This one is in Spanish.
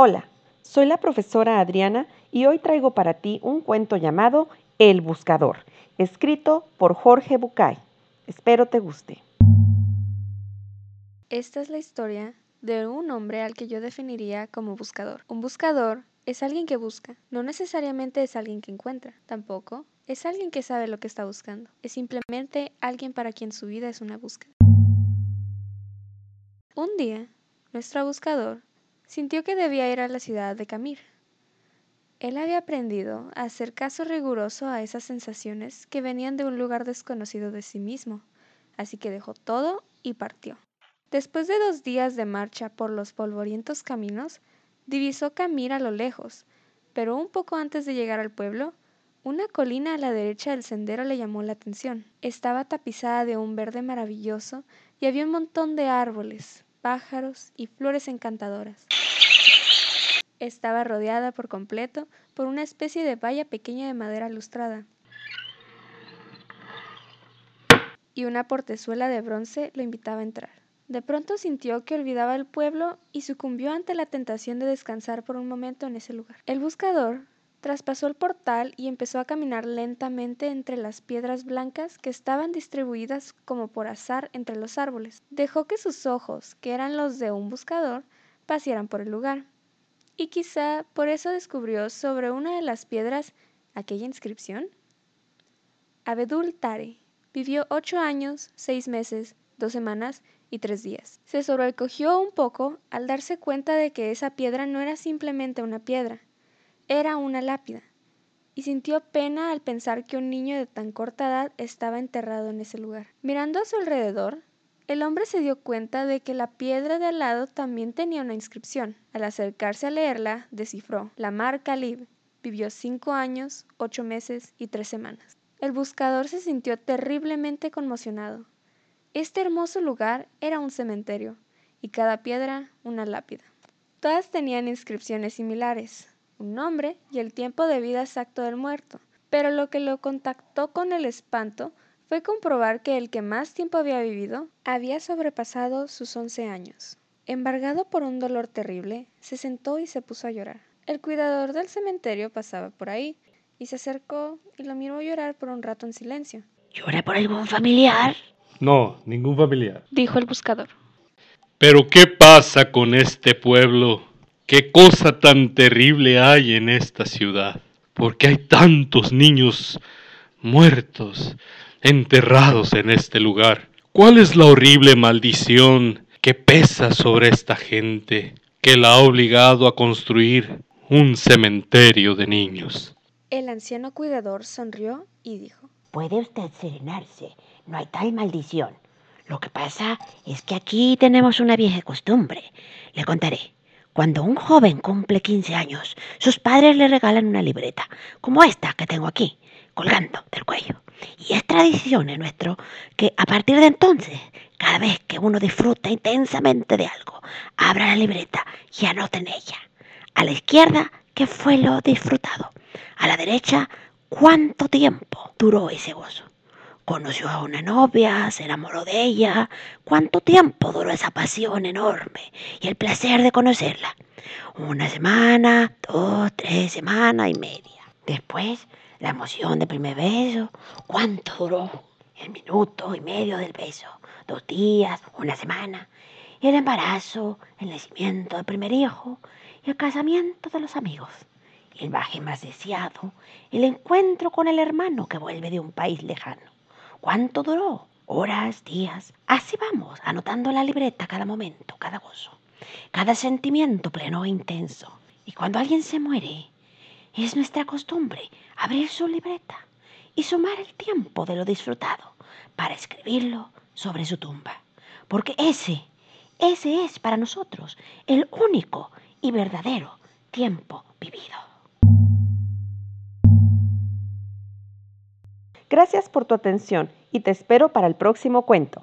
Hola, soy la profesora Adriana y hoy traigo para ti un cuento llamado El Buscador, escrito por Jorge Bucay. Espero te guste. Esta es la historia de un hombre al que yo definiría como buscador. Un buscador es alguien que busca, no necesariamente es alguien que encuentra, tampoco es alguien que sabe lo que está buscando, es simplemente alguien para quien su vida es una búsqueda. Un día, nuestro buscador sintió que debía ir a la ciudad de Camir. Él había aprendido a hacer caso riguroso a esas sensaciones que venían de un lugar desconocido de sí mismo, así que dejó todo y partió. Después de dos días de marcha por los polvorientos caminos, divisó Camir a lo lejos, pero un poco antes de llegar al pueblo, una colina a la derecha del sendero le llamó la atención. Estaba tapizada de un verde maravilloso y había un montón de árboles, pájaros y flores encantadoras. Estaba rodeada por completo por una especie de valla pequeña de madera lustrada. Y una portezuela de bronce lo invitaba a entrar. De pronto sintió que olvidaba el pueblo y sucumbió ante la tentación de descansar por un momento en ese lugar. El buscador traspasó el portal y empezó a caminar lentamente entre las piedras blancas que estaban distribuidas como por azar entre los árboles. Dejó que sus ojos, que eran los de un buscador, pasearan por el lugar y quizá por eso descubrió sobre una de las piedras aquella inscripción. Abedul Tare vivió ocho años, seis meses, dos semanas y tres días. Se sobrecogió un poco al darse cuenta de que esa piedra no era simplemente una piedra, era una lápida, y sintió pena al pensar que un niño de tan corta edad estaba enterrado en ese lugar. Mirando a su alrededor, el hombre se dio cuenta de que la piedra de al lado también tenía una inscripción. Al acercarse a leerla, descifró La marca Lib vivió cinco años, ocho meses y tres semanas. El buscador se sintió terriblemente conmocionado. Este hermoso lugar era un cementerio, y cada piedra una lápida. Todas tenían inscripciones similares, un nombre y el tiempo de vida exacto del muerto, pero lo que lo contactó con el espanto fue comprobar que el que más tiempo había vivido había sobrepasado sus once años. Embargado por un dolor terrible, se sentó y se puso a llorar. El cuidador del cementerio pasaba por ahí y se acercó y lo miró llorar por un rato en silencio. ¿Llora por algún familiar? No, ningún familiar. Dijo el buscador. Pero ¿qué pasa con este pueblo? ¿Qué cosa tan terrible hay en esta ciudad? ¿Por qué hay tantos niños muertos? Enterrados en este lugar. ¿Cuál es la horrible maldición que pesa sobre esta gente que la ha obligado a construir un cementerio de niños? El anciano cuidador sonrió y dijo, Puede usted serenarse, no hay tal maldición. Lo que pasa es que aquí tenemos una vieja costumbre. Le contaré. Cuando un joven cumple 15 años, sus padres le regalan una libreta, como esta que tengo aquí, colgando del cuello. Y es tradición en nuestro que a partir de entonces, cada vez que uno disfruta intensamente de algo, abra la libreta y anote en ella. A la izquierda, qué fue lo disfrutado. A la derecha, cuánto tiempo duró ese gozo. Conoció a una novia, se enamoró de ella. ¿Cuánto tiempo duró esa pasión enorme y el placer de conocerla? Una semana, dos, tres semanas y media. Después la emoción del primer beso, cuánto duró, el minuto y medio del beso, dos días, una semana, el embarazo, el nacimiento del primer hijo el casamiento de los amigos. El baje más deseado, el encuentro con el hermano que vuelve de un país lejano. ¿Cuánto duró? Horas, días. Así vamos, anotando en la libreta cada momento, cada gozo, cada sentimiento pleno e intenso. Y cuando alguien se muere, es nuestra costumbre abrir su libreta y sumar el tiempo de lo disfrutado para escribirlo sobre su tumba. Porque ese, ese es para nosotros el único y verdadero tiempo vivido. Gracias por tu atención y te espero para el próximo cuento.